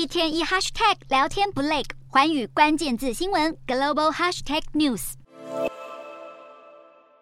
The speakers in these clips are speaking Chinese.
一天一 hashtag 聊天不累，寰宇关键字新闻 global hashtag news。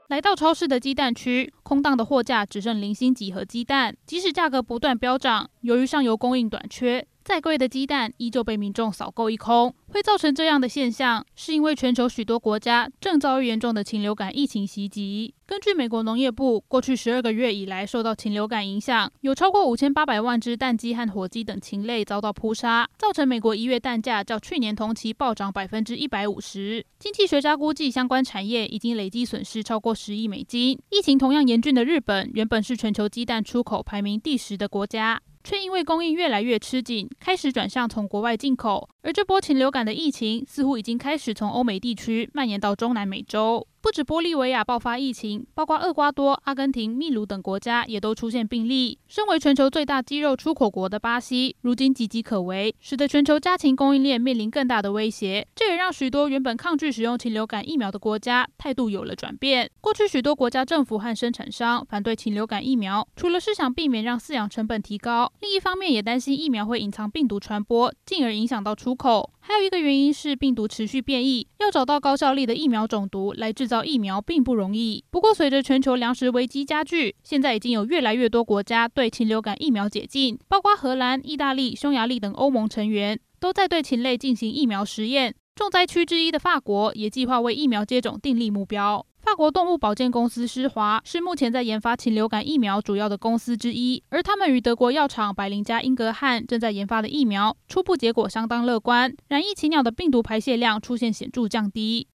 来到超市的鸡蛋区，空荡的货架只剩零星几盒鸡蛋，即使价格不断飙涨，由于上游供应短缺。再贵的鸡蛋依旧被民众扫购一空，会造成这样的现象，是因为全球许多国家正遭遇严重的禽流感疫情袭击。根据美国农业部，过去十二个月以来受到禽流感影响，有超过五千八百万只蛋鸡和火鸡等禽类遭到扑杀，造成美国一月蛋价较去年同期暴涨百分之一百五十。经济学家估计，相关产业已经累计损失超过十亿美金。疫情同样严峻的日本，原本是全球鸡蛋出口排名第十的国家。却因为供应越来越吃紧，开始转向从国外进口。而这波禽流感的疫情似乎已经开始从欧美地区蔓延到中南美洲。不止玻利维亚爆发疫情，包括厄瓜多、阿根廷、秘鲁等国家也都出现病例。身为全球最大鸡肉出口国的巴西，如今岌岌可危，使得全球家禽供应链面临更大的威胁。这也让许多原本抗拒使用禽流感疫苗的国家态度有了转变。过去许多国家政府和生产商反对禽流感疫苗，除了是想避免让饲养成本提高，另一方面也担心疫苗会隐藏病毒传播，进而影响到出口。还有一个原因是病毒持续变异，要找到高效力的疫苗种毒来制造疫苗并不容易。不过，随着全球粮食危机加剧，现在已经有越来越多国家对禽流感疫苗解禁，包括荷兰、意大利、匈牙利等欧盟成员都在对禽类进行疫苗实验。重灾区之一的法国也计划为疫苗接种订立目标。法国动物保健公司施华是目前在研发禽流感疫苗主要的公司之一，而他们与德国药厂百灵加英格汉正在研发的疫苗初步结果相当乐观，染疫禽鸟的病毒排泄量出现显著降低。